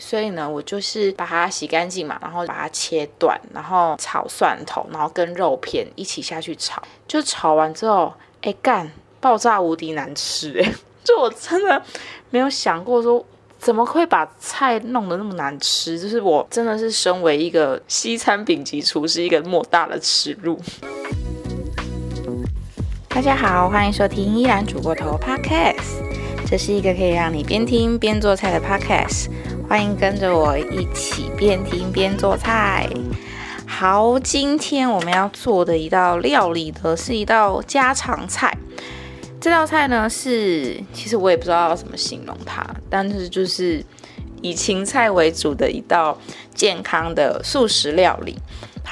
所以呢，我就是把它洗干净嘛，然后把它切断，然后炒蒜头，然后跟肉片一起下去炒。就炒完之后，哎干，爆炸无敌难吃哎！就我真的没有想过说，怎么会把菜弄得那么难吃？就是我真的是身为一个西餐丙级厨师，一个莫大的耻辱。大家好，欢迎收听依然煮过头 Podcast。这是一个可以让你边听边做菜的 podcast，欢迎跟着我一起边听边做菜。好，今天我们要做的一道料理呢，是一道家常菜。这道菜呢，是其实我也不知道要怎么形容它，但是就是以芹菜为主的一道健康的素食料理。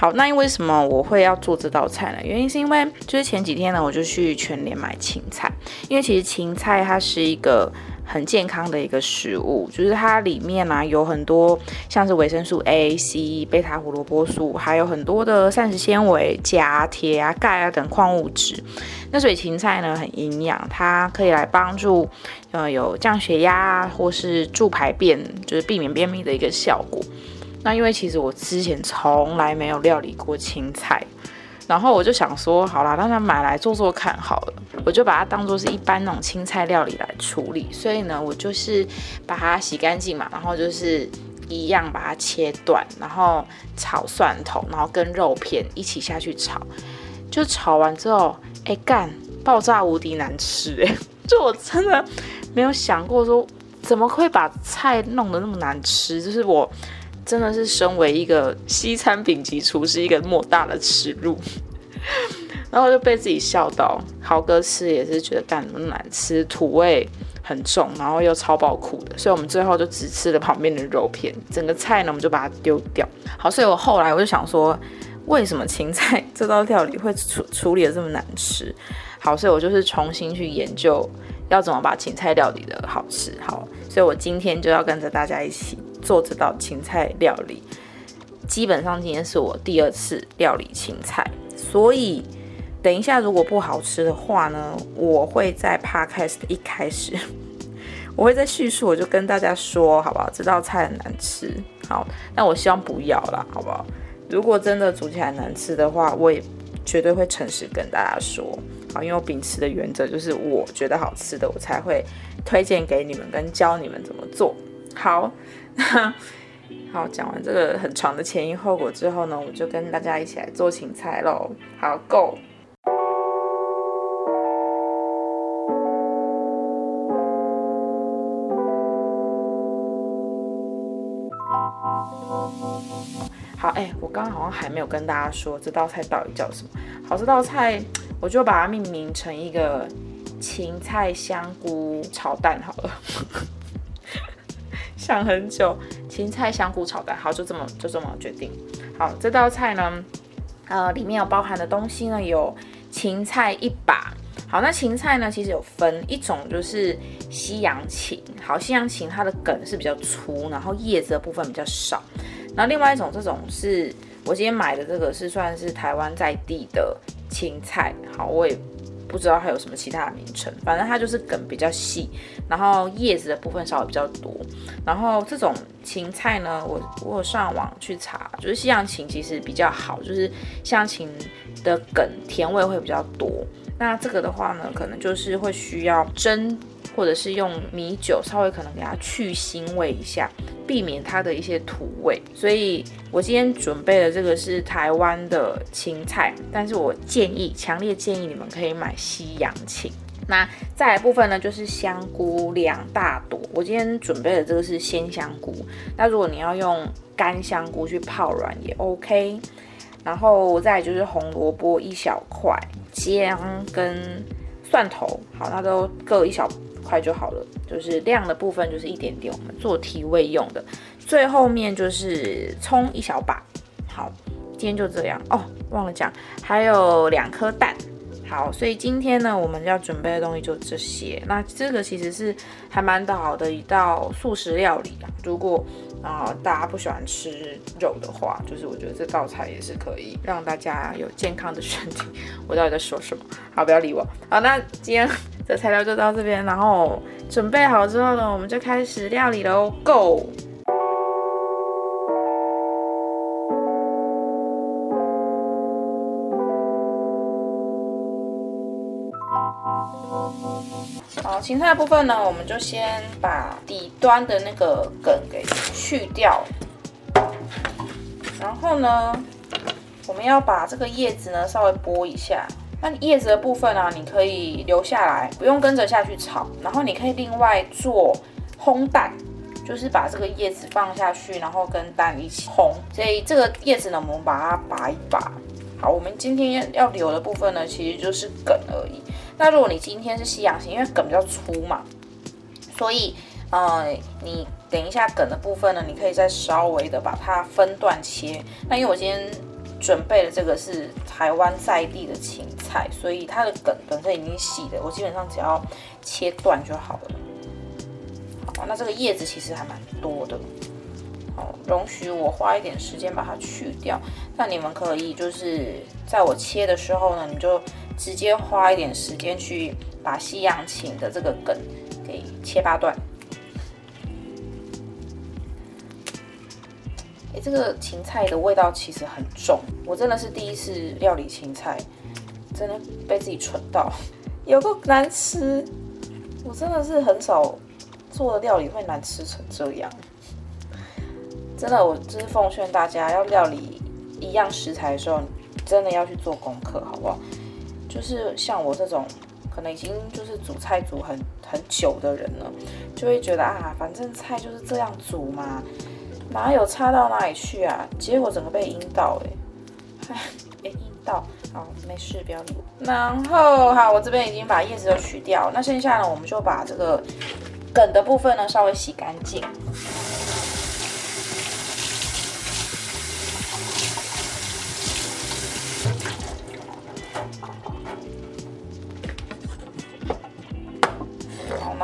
好，那因为什么我会要做这道菜呢？原因是因为就是前几天呢，我就去全联买芹菜，因为其实芹菜它是一个很健康的一个食物，就是它里面呢有很多像是维生素 A、C、贝塔胡萝卜素，还有很多的膳食纤维、钾、铁啊、钙啊等矿物质。那所以芹菜呢很营养，它可以来帮助呃有降血压或是助排便，就是避免便秘的一个效果。那因为其实我之前从来没有料理过青菜，然后我就想说，好啦，那买来做做看好了，我就把它当做是一般那种青菜料理来处理。所以呢，我就是把它洗干净嘛，然后就是一样把它切断，然后炒蒜头，然后跟肉片一起下去炒。就炒完之后，哎干，爆炸无敌难吃哎！就我真的没有想过说，怎么会把菜弄得那么难吃，就是我。真的是身为一个西餐顶级厨师，一个莫大的耻辱，然后就被自己笑到。豪哥吃也是觉得干那么难吃，土味很重，然后又超爆苦的，所以我们最后就只吃了旁边的肉片，整个菜呢我们就把它丢掉。好，所以我后来我就想说，为什么芹菜这道料理会处 处理的这么难吃？好，所以我就是重新去研究要怎么把芹菜料理的好吃。好，所以我今天就要跟着大家一起。做这道芹菜料理，基本上今天是我第二次料理芹菜，所以等一下如果不好吃的话呢，我会在 podcast 一开始，我会在叙述，我就跟大家说，好不好？这道菜很难吃，好，但我希望不要啦，好不好？如果真的煮起来难吃的话，我也绝对会诚实跟大家说，好，因为我秉持的原则就是我觉得好吃的，我才会推荐给你们，跟教你们怎么做好。好，讲完这个很长的前因后果之后呢，我就跟大家一起来做芹菜喽。好，Go。好，哎，我刚刚好像还没有跟大家说这道菜到底叫什么。好，这道菜我就把它命名成一个芹菜香菇炒蛋好了。想很久，芹菜香菇炒蛋，好，就这么就这么决定。好，这道菜呢，呃，里面有包含的东西呢，有芹菜一把。好，那芹菜呢，其实有分一种就是西洋芹。好，西洋芹它的梗是比较粗，然后叶子的部分比较少。然后另外一种，这种是我今天买的这个是算是台湾在地的芹菜。好，我也。不知道还有什么其他的名称，反正它就是梗比较细，然后叶子的部分稍微比较多。然后这种芹菜呢，我我有上网去查，就是西洋芹其实比较好，就是西洋芹的梗甜味会比较多。那这个的话呢，可能就是会需要蒸。或者是用米酒稍微可能给它去腥味一下，避免它的一些土味。所以我今天准备的这个是台湾的青菜，但是我建议，强烈建议你们可以买西洋芹。那再来部分呢，就是香菇两大朵。我今天准备的这个是鲜香菇，那如果你要用干香菇去泡软也 OK。然后再就是红萝卜一小块，姜跟蒜头，好，那都各一小。快就好了，就是量的部分就是一点点，我们做提味用的。最后面就是葱一小把，好，今天就这样哦。忘了讲，还有两颗蛋。好，所以今天呢，我们要准备的东西就这些。那这个其实是还蛮好的一道素食料理啊。如果啊大家不喜欢吃肉的话，就是我觉得这道菜也是可以让大家有健康的身体。我到底在说什么？好，不要理我。好，那今天。的材料就到这边，然后准备好之后呢，我们就开始料理喽，Go！好，芹菜部分呢，我们就先把底端的那个梗给去掉，然后呢，我们要把这个叶子呢稍微剥一下。那叶子的部分呢，你可以留下来，不用跟着下去炒。然后你可以另外做烘蛋，就是把这个叶子放下去，然后跟蛋一起烘。所以这个叶子呢，我们把它拔一拔。好，我们今天要留的部分呢，其实就是梗而已。那如果你今天是西洋型，因为梗比较粗嘛，所以呃，你等一下梗的部分呢，你可以再稍微的把它分段切。那因为我今天准备的这个是台湾在地的芹菜，所以它的梗本身已经洗的，我基本上只要切断就好了。好，那这个叶子其实还蛮多的。好，容许我花一点时间把它去掉。那你们可以就是在我切的时候呢，你就直接花一点时间去把西洋芹的这个梗给切八段。哎，这个芹菜的味道其实很重，我真的是第一次料理芹菜，真的被自己蠢到，有够难吃。我真的是很少做的料理会难吃成这样。真的，我就是奉劝大家，要料理一样食材的时候，真的要去做功课，好不好？就是像我这种可能已经就是煮菜煮很很久的人了，就会觉得啊，反正菜就是这样煮嘛，哪有差到哪里去啊？结果整个被阴到，哎，哎，阴到，好，没事，不要理我。然后好，我这边已经把叶子都取掉，那剩下呢，我们就把这个梗的部分呢稍微洗干净。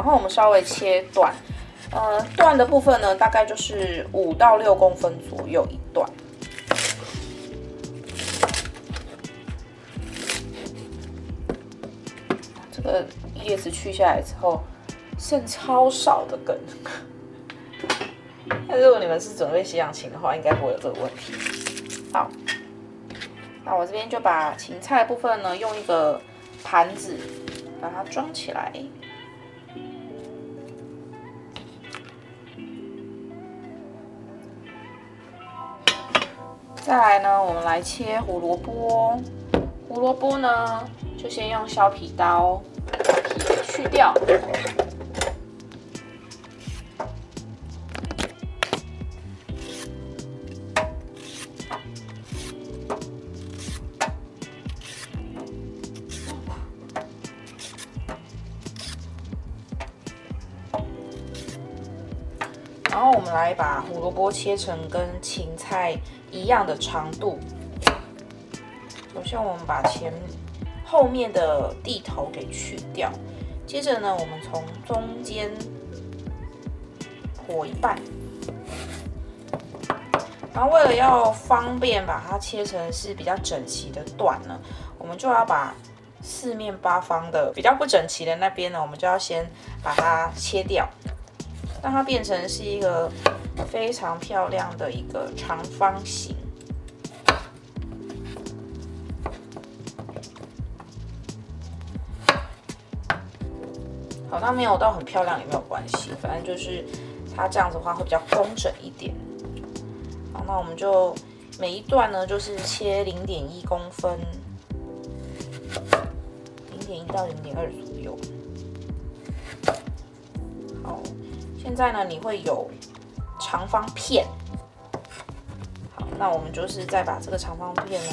然后我们稍微切断，呃，断的部分呢，大概就是五到六公分左右一段。这个叶子去下来之后，剩超少的根。那如果你们是准备西洋芹的话，应该不会有这个问题。好，那我这边就把芹菜部分呢，用一个盘子把它装起来。再来呢，我们来切胡萝卜。胡萝卜呢，就先用削皮刀把皮去掉。然后我们来把胡萝卜切成跟芹菜。一样的长度。首先，我们把前后面的地头给去掉。接着呢，我们从中间剖一半。然后，为了要方便把它切成是比较整齐的段呢，我们就要把四面八方的比较不整齐的那边呢，我们就要先把它切掉，让它变成是一个。非常漂亮的一个长方形。好，它没有到很漂亮也没有关系，反正就是它这样子的话会比较工整一点。好，那我们就每一段呢，就是切零点一公分，零点一到零点二左右。好，现在呢，你会有。长方片，好，那我们就是再把这个长方片呢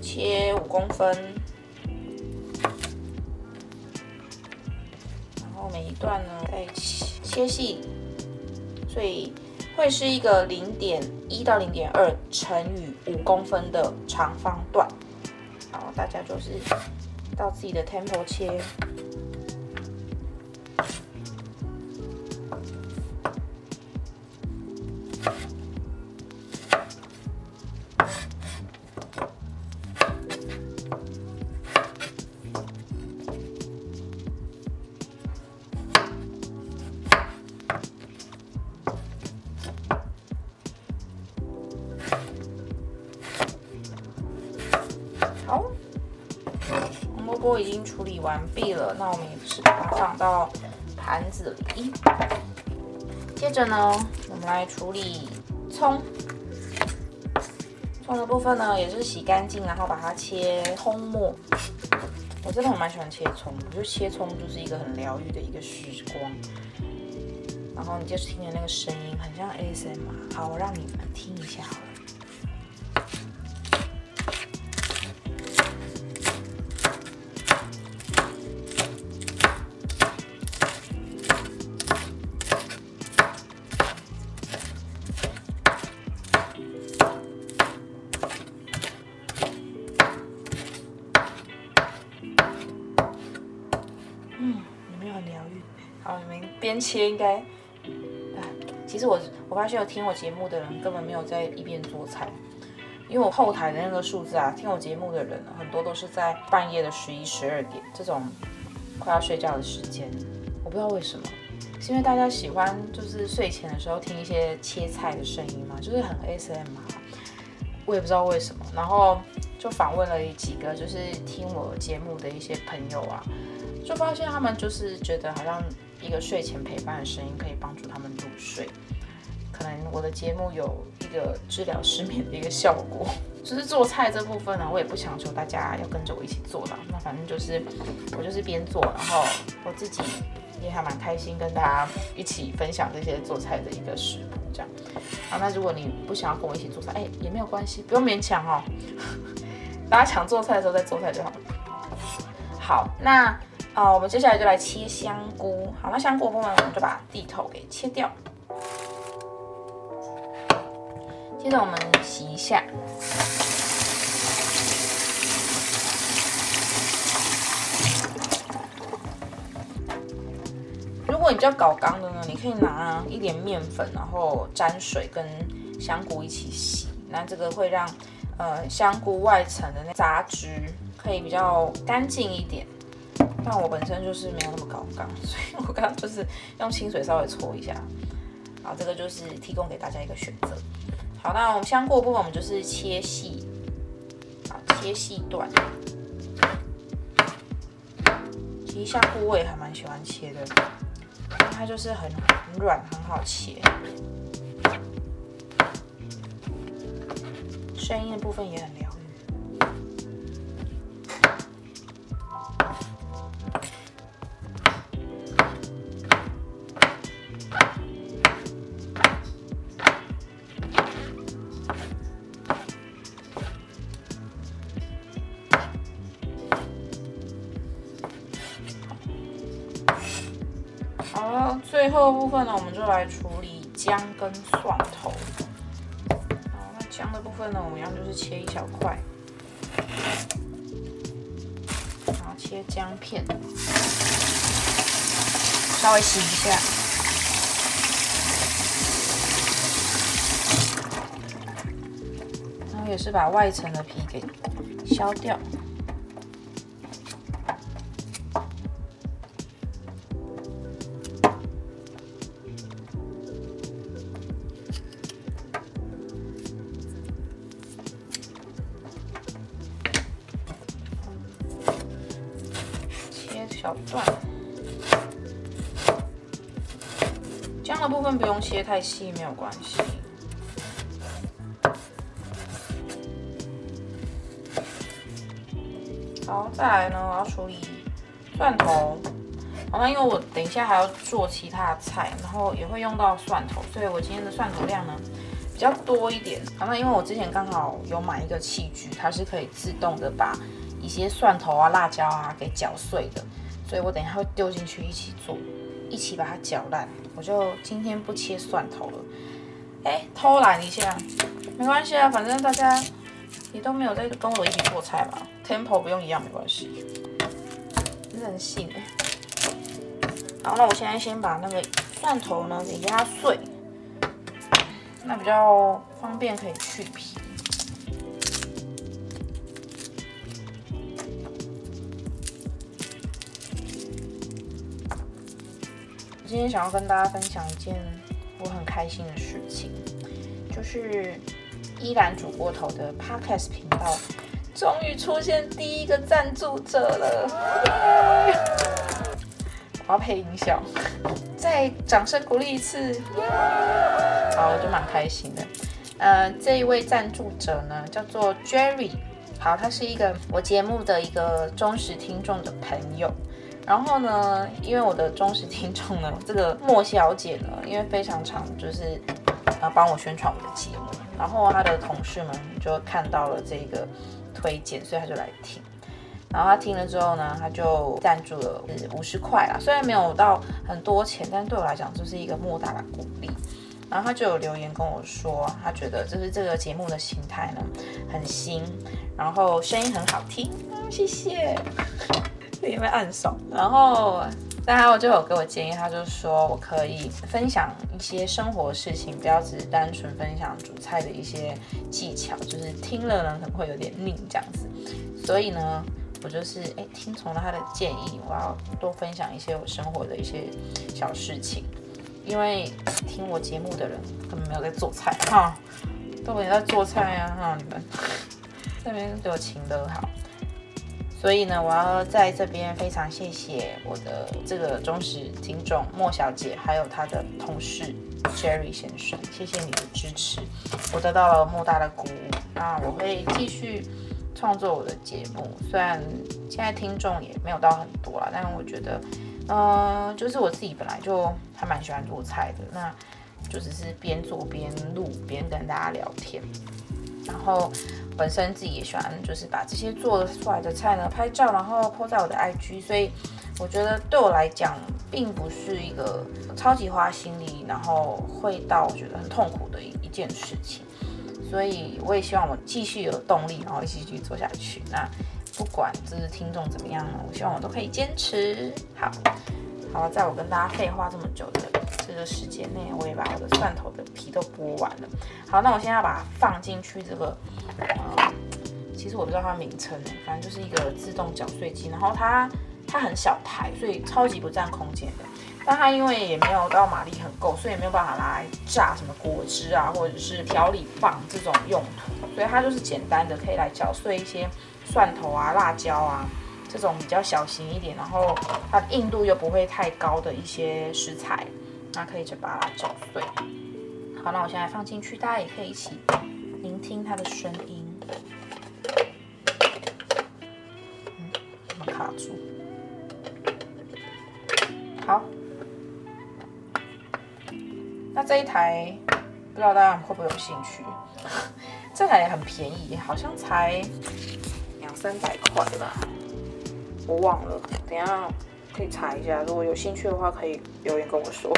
切五公分，然后每一段呢再切切细，所以会是一个零点一到零点二乘以五公分的长方段。好，大家就是到自己的 tempo 切。锅已经处理完毕了那我们也是把它放到盘子里。接着呢我们来处理葱。葱的部分呢也是洗干净然后把它切葱末。我真的我蛮喜欢切葱我觉得切葱就是一个很疗愈的一个时光。然后你就是听着那个声音很像 asmr 好我让你们听一下好了。该，其实我我发现有听我节目的人根本没有在一边做菜，因为我后台的那个数字啊，听我节目的人很多都是在半夜的十一十二点这种快要睡觉的时间，我不知道为什么，是因为大家喜欢就是睡前的时候听一些切菜的声音嘛，就是很 S M 嘛，我也不知道为什么，然后就访问了几个就是听我节目的一些朋友啊，就发现他们就是觉得好像。一个睡前陪伴的声音可以帮助他们入睡，可能我的节目有一个治疗失眠的一个效果。就是做菜这部分呢，我也不强求大家要跟着我一起做的，那反正就是我就是边做，然后我自己也还蛮开心跟大家一起分享这些做菜的一个食谱这样。好，那如果你不想要跟我一起做菜，哎，也没有关系，不用勉强哦。大家想做菜的时候再做菜就好。好，那。啊，我们接下来就来切香菇。好，那香菇部分我们就把地头给切掉。接着我们洗一下。如果你比较搞刚的呢，你可以拿一点面粉，然后沾水跟香菇一起洗。那这个会让呃香菇外层的那杂质可以比较干净一点。但我本身就是没有那么高杠，所以我刚刚就是用清水稍微搓一下。好，这个就是提供给大家一个选择。好，那我们香菇部分我们就是切细，啊，切细段。其实香菇我也还蛮喜欢切的，它就是很很软，很好切。声音的部分也很好了。最后部分呢，我们就来处理姜跟蒜头。好，那姜的部分呢，我们一样就是切一小块，然后切姜片，稍微洗一下，然后也是把外层的皮给削掉。切太细，没有关系。好，再来呢，我要处理蒜头。好，那因为我等一下还要做其他的菜，然后也会用到蒜头，所以我今天的蒜头量呢比较多一点。好，那因为我之前刚好有买一个器具，它是可以自动的把一些蒜头啊、辣椒啊给搅碎的。所以我等一下会丢进去一起做，一起把它搅烂。我就今天不切蒜头了，哎，偷懒一下，没关系啊，反正大家也都没有在跟我一起做菜嘛，tempo 不用一样没关系，任性哎。好，那我现在先把那个蒜头呢给压碎，那比较方便可以去皮。今天想要跟大家分享一件我很开心的事情，就是依然煮过头的 Podcast 频道终于出现第一个赞助者了，我要配音效，再掌声鼓励一次，好，我就蛮开心的。呃，这一位赞助者呢，叫做 Jerry，好，他是一个我节目的一个忠实听众的朋友。然后呢，因为我的忠实听众呢，这个莫小姐呢，因为非常常就是呃帮我宣传我的节目，然后她的同事们就看到了这个推荐，所以她就来听。然后他听了之后呢，他就赞助了五十块啦，虽然没有到很多钱，但对我来讲就是一个莫大的鼓励。然后他就有留言跟我说，他觉得就是这个节目的形态呢很新，然后声音很好听，谢谢。因为暗爽，然后，但他就有给我建议，他就说我可以分享一些生活事情，不要只是单纯分享煮菜的一些技巧，就是听了呢可能会有点腻这样子。所以呢，我就是哎听从了他的建议，我要多分享一些我生活的一些小事情。因为听我节目的人根本没有在做菜哈，都没在做菜啊哈，你们这边对我情得好。所以呢，我要在这边非常谢谢我的这个忠实听众莫小姐，还有她的同事 Jerry 先生，谢谢你的支持，我得到了莫大的鼓舞。那我会继续创作我的节目，虽然现在听众也没有到很多啦，但是我觉得，嗯，就是我自己本来就还蛮喜欢做菜的，那就只是边做边录边跟大家聊天，然后。本身自己也喜欢，就是把这些做出来的菜呢拍照，然后 po 在我的 IG，所以我觉得对我来讲，并不是一个超级花心力，然后会到我觉得很痛苦的一一件事情。所以我也希望我继续有动力，然后继续做下去。那不管就是听众怎么样呢，我希望我都可以坚持。好，好了，在我跟大家废话这么久的这个时间内，我也把我的蒜头的皮都剥完了。好，那我现在要把它放进去这个。其实我不知道它名称反正就是一个自动搅碎机，然后它它很小台，所以超级不占空间的。但它因为也没有到马力很够，所以也没有办法拿来榨什么果汁啊，或者是调理棒这种用途，所以它就是简单的可以来搅碎一些蒜头啊、辣椒啊这种比较小型一点，然后它硬度又不会太高的一些食材，那可以就把它搅碎。好，那我现在放进去，大家也可以一起。聆听它的声音，嗯，怎么卡住？好，那这一台不知道大家会不会有兴趣？这台也很便宜，好像才两三百块吧，我忘了，等下可以查一下。如果有兴趣的话，可以留言跟我说，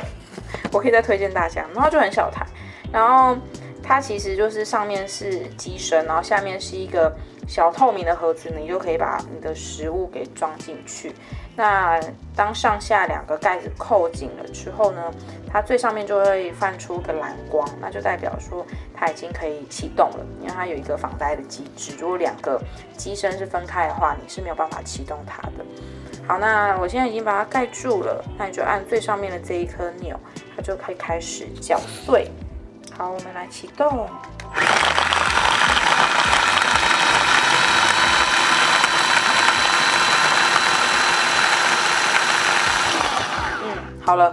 我可以再推荐大家。然后就很小台，然后。它其实就是上面是机身，然后下面是一个小透明的盒子，你就可以把你的食物给装进去。那当上下两个盖子扣紧了之后呢，它最上面就会泛出个蓝光，那就代表说它已经可以启动了，因为它有一个防呆的机制。如果两个机身是分开的话，你是没有办法启动它的。好，那我现在已经把它盖住了，那你就按最上面的这一颗钮，它就可以开始搅碎。好，我们来启动。好了，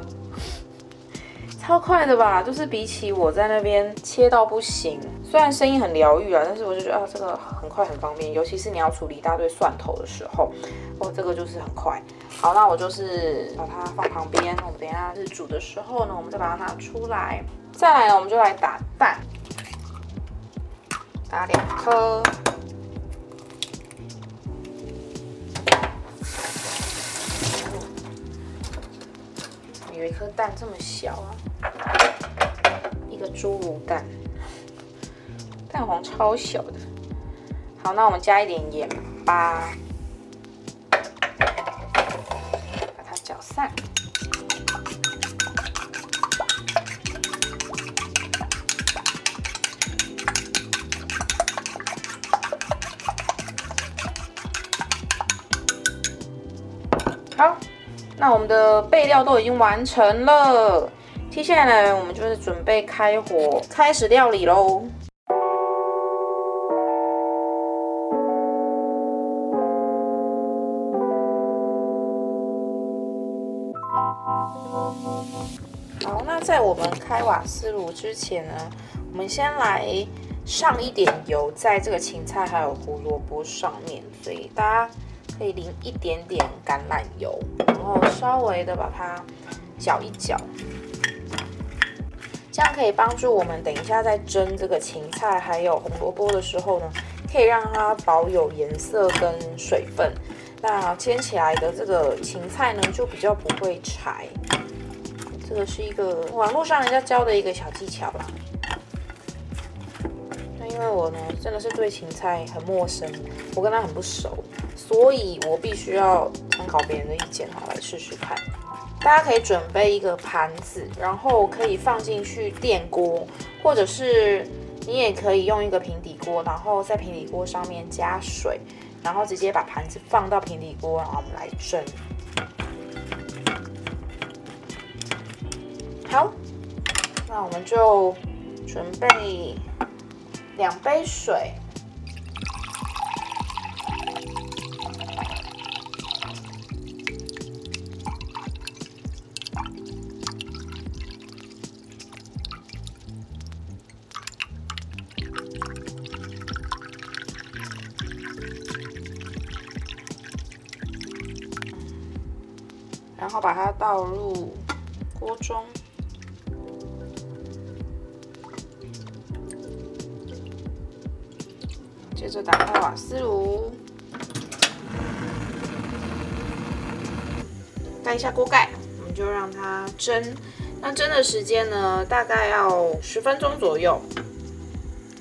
超快的吧？就是比起我在那边切到不行，虽然声音很疗愈啊，但是我就觉得啊，这个很快很方便，尤其是你要处理一大堆蒜头的时候，哦，这个就是很快。好，那我就是把它放旁边，我们等下是煮的时候呢，我们再把它拿出来。再来呢，我们就来打蛋，打两颗。有一颗蛋这么小啊，一个侏儒蛋，蛋黄超小的。好，那我们加一点盐巴，把它搅散。那我们的备料都已经完成了。接下来我们就是准备开火开始料理喽。好那在我们开瓦斯炉之前呢我们先来上一点油在这个芹菜还有胡萝卜上面所以大家可以淋一点点橄榄油，然后稍微的把它搅一搅，这样可以帮助我们等一下在蒸这个芹菜还有红萝卜的时候呢，可以让它保有颜色跟水分。那煎起来的这个芹菜呢，就比较不会柴。这个是一个网络上人家教的一个小技巧啦。因为我呢，真的是对芹菜很陌生，我跟它很不熟，所以我必须要参考别人的意见，好来试试看。大家可以准备一个盘子，然后可以放进去电锅，或者是你也可以用一个平底锅，然后在平底锅上面加水。然后直接把盘子放到平底锅，然后我们来蒸。好，那我们就准备两杯水。然后把它倒入锅中，瓦斯炉，盖一下锅盖，我们就让它蒸。那蒸的时间呢，大概要十分钟左右。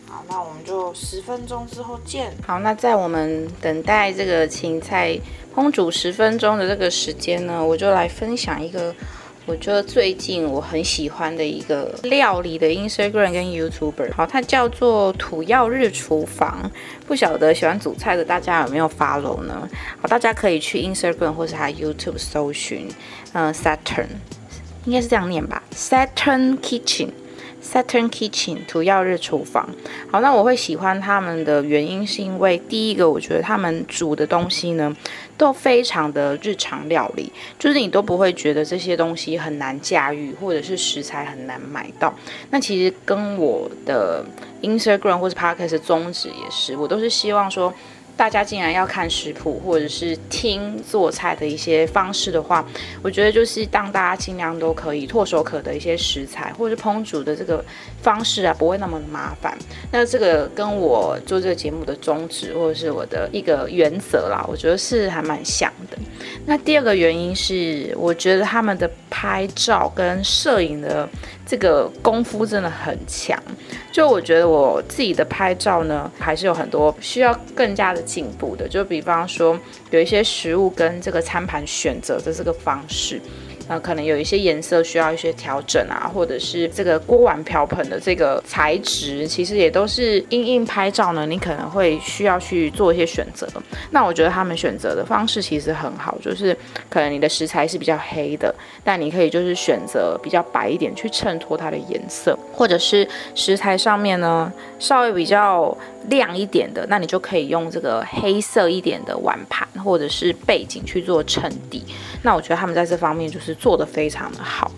好，那我们就十分钟之后见。好，那在我们等待这个芹菜。烹煮十分钟的这个时间呢，我就来分享一个我觉得最近我很喜欢的一个料理的 Instagram 跟 YouTuber。好，它叫做土曜日厨房。不晓得喜欢煮菜的大家有没有 follow 呢？好，大家可以去 Instagram 或是 YouTube 搜寻，嗯，Saturn 应该是这样念吧，Saturn Kitchen。Saturn Kitchen 土曜日厨房，好，那我会喜欢他们的原因是因为第一个，我觉得他们煮的东西呢都非常的日常料理，就是你都不会觉得这些东西很难驾驭，或者是食材很难买到。那其实跟我的 Instagram 或者 Podcast 宗旨也是，我都是希望说。大家竟然要看食谱或者是听做菜的一些方式的话，我觉得就是当大家尽量都可以唾手可得一些食材，或者是烹煮的这个方式啊，不会那么麻烦。那这个跟我做这个节目的宗旨或者是我的一个原则啦，我觉得是还蛮像的。那第二个原因是，我觉得他们的拍照跟摄影的这个功夫真的很强。就我觉得我自己的拍照呢，还是有很多需要更加的进步的。就比方说，有一些食物跟这个餐盘选择的这个方式。那，可能有一些颜色需要一些调整啊，或者是这个锅碗瓢盆的这个材质，其实也都是因应拍照呢，你可能会需要去做一些选择。那我觉得他们选择的方式其实很好，就是可能你的食材是比较黑的，但你可以就是选择比较白一点去衬托它的颜色，或者是食材上面呢稍微比较亮一点的，那你就可以用这个黑色一点的碗盘或者是背景去做衬底。那我觉得他们在这方面就是做的非常的好，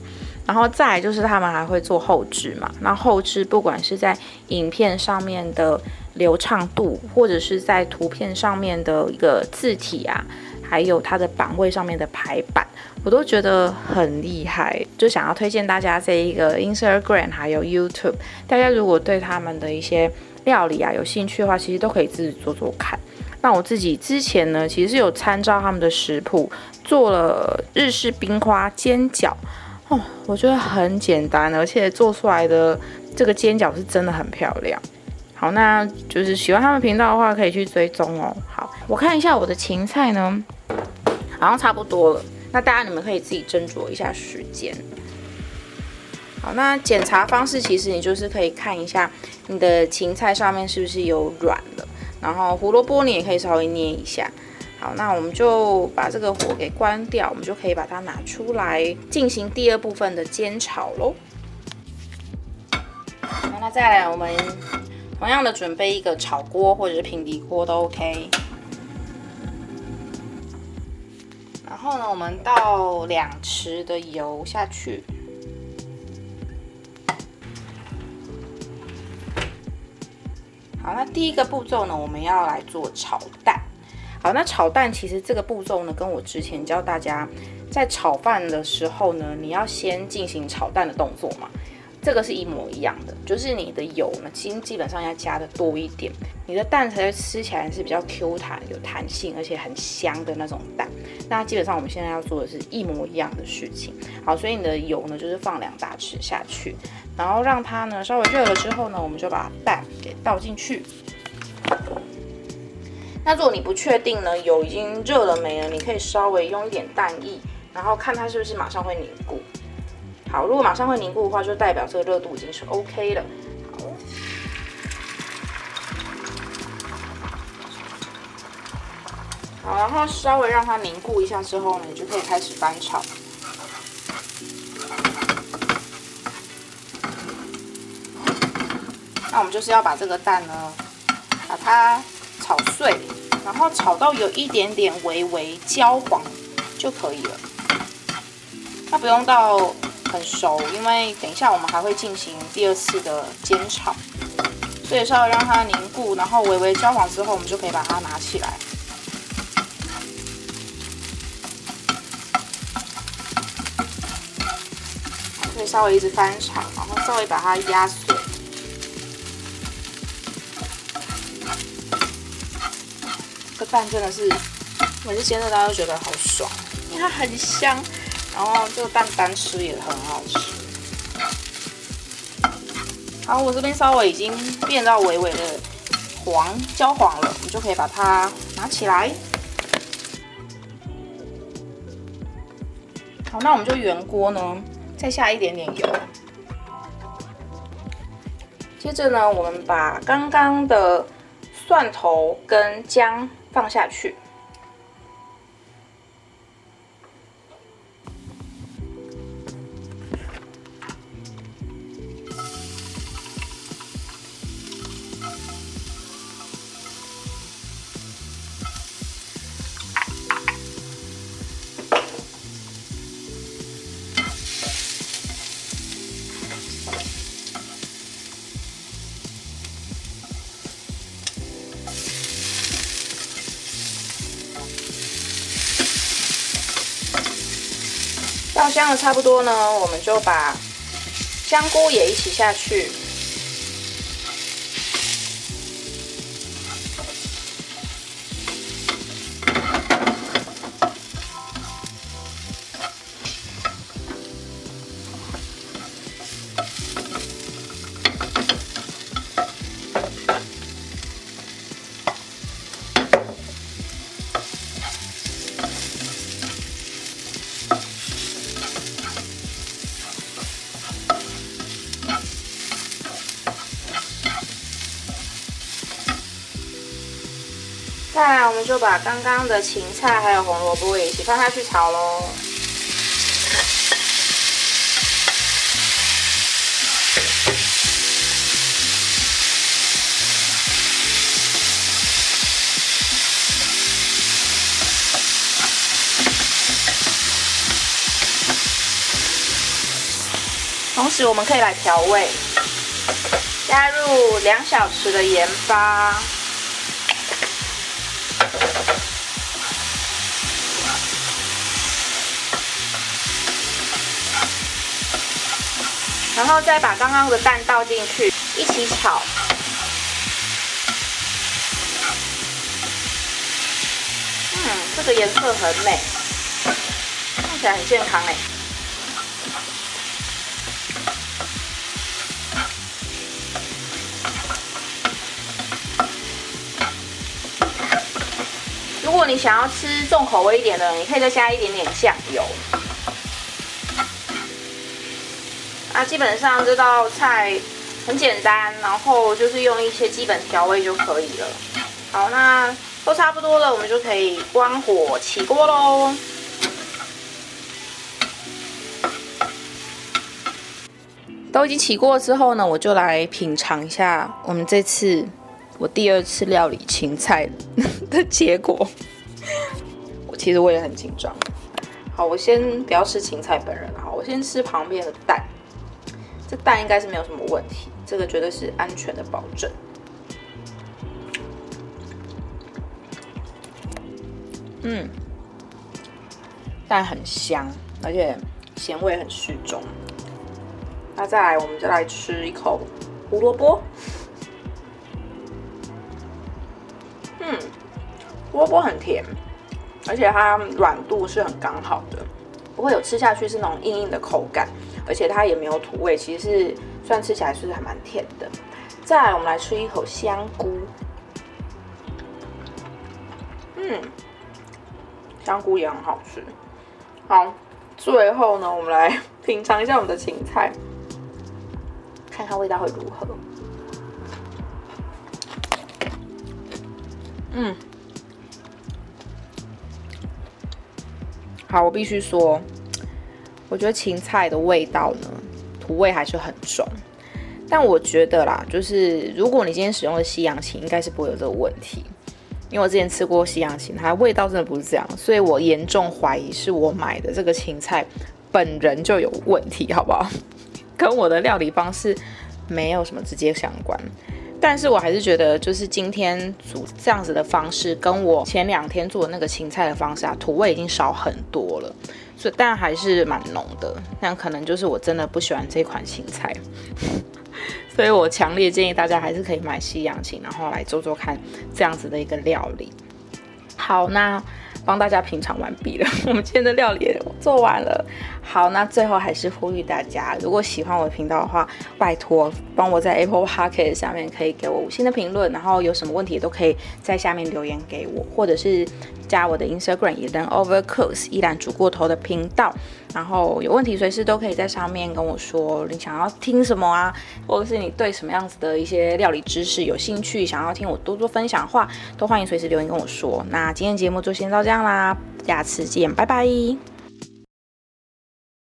然后再就是他们还会做后置嘛。那后置不管是在影片上面的流畅度，或者是在图片上面的一个字体啊，还有它的版位上面的排版，我都觉得很厉害。就想要推荐大家这一个 Instagram 还有 YouTube，大家如果对他们的一些料理啊有兴趣的话，其实都可以自己做做看。那我自己之前呢，其实是有参照他们的食谱。做了日式冰花煎饺哦，我觉得很简单，而且做出来的这个煎饺是真的很漂亮。好，那就是喜欢他们频道的话，可以去追踪哦。好，我看一下我的芹菜呢，好像差不多了。那大家你们可以自己斟酌一下时间。好，那检查方式其实你就是可以看一下你的芹菜上面是不是有软的，然后胡萝卜你也可以稍微捏一下。好，那我们就把这个火给关掉，我们就可以把它拿出来进行第二部分的煎炒喽。那再来，我们同样的准备一个炒锅或者是平底锅都 OK。然后呢，我们倒两匙的油下去，好，那第一个步骤呢，我们要来做炒蛋。好，那炒蛋其实这个步骤呢，跟我之前教大家在炒饭的时候呢，你要先进行炒蛋的动作嘛，这个是一模一样的，就是你的油呢，其实基本上要加的多一点，你的蛋才会吃起来是比较 Q 弹、有弹性，而且很香的那种蛋。那基本上我们现在要做的是一模一样的事情。好，所以你的油呢，就是放两大匙下去，然后让它呢稍微热了之后呢，我们就把蛋给倒进去。那如果你不确定呢，油已经热了没了，你可以稍微用一点蛋液，然后看它是不是马上会凝固。好，如果马上会凝固的话，就代表这个热度已经是 OK 了。好，然后稍微让它凝固一下之后呢，你就可以开始翻炒。那我们就是要把这个蛋呢，把它。炒碎，然后炒到有一点点微微焦黄就可以了。那不用到很熟，因为等一下我们还会进行第二次的煎炒，所以稍微让它凝固，然后微微焦黄之后，我们就可以把它拿起来。可以稍微一直翻炒，然后稍微把它压碎。这饭真的是每次煎的大家都觉得好爽，因为它很香，然后这个蛋单吃也很好吃。好，我这边稍微已经变到微微的黄焦黄了，我们就可以把它拿起来。好，那我们就原锅呢，再下一点点油。接着呢，我们把刚刚的蒜头跟姜。放下去。香的差不多呢，我们就把香菇也一起下去。再来，我就把刚刚的芹菜还有红萝卜一起放下去炒喽。同时，我们可以来调味，加入两小匙的盐巴。然后再把刚刚的蛋倒进去，一起炒。嗯，这个颜色很美，看起来很健康哎。如果你想要吃重口味一点的，你可以再加一点点酱油。啊，基本上这道菜很简单，然后就是用一些基本调味就可以了。好，那都差不多了，我们就可以关火起锅喽。都已经起锅之后呢，我就来品尝一下我们这次我第二次料理芹菜 的结果。我其实我也很紧张。好，我先不要吃芹菜本人好，我先吃旁边的蛋。蛋应该是没有什么问题，这个绝对是安全的保证。嗯，蛋很香，而且咸味很适中。那再来，我们就来吃一口胡萝卜。嗯，胡萝卜很甜，而且它软度是很刚好的，不会有吃下去是那种硬硬的口感。而且它也没有土味，其实是虽然吃起来是还蛮甜的。再来，我们来吃一口香菇。嗯，香菇也很好吃。好，最后呢，我们来 品尝一下我们的芹菜，看看味道会如何。嗯，好，我必须说，我觉得芹菜的味道呢，土味还是很重。但我觉得啦，就是如果你今天使用的西洋芹，应该是不会有这个问题，因为我之前吃过西洋芹，它味道真的不是这样，所以我严重怀疑是我买的这个芹菜本人就有问题，好不好？跟我的料理方式没有什么直接相关，但是我还是觉得，就是今天煮这样子的方式，跟我前两天做的那个芹菜的方式啊，土味已经少很多了，所以但还是蛮浓的，那可能就是我真的不喜欢这款芹菜。所以我强烈建议大家还是可以买西洋芹，然后来做做看这样子的一个料理。好，那帮大家品尝完毕了，我们今天的料理做完了。好，那最后还是呼吁大家，如果喜欢我的频道的话，拜托帮我在 Apple Podcast 下面可以给我五星的评论，然后有什么问题都可以在下面留言给我，或者是加我的 Instagram 也能 Overcook 依然煮过头的频道。然后有问题随时都可以在上面跟我说，你想要听什么啊，或者是你对什么样子的一些料理知识有兴趣，想要听我多多分享的话，都欢迎随时留言跟我说。那今天节目就先到这样啦，下次见，拜拜。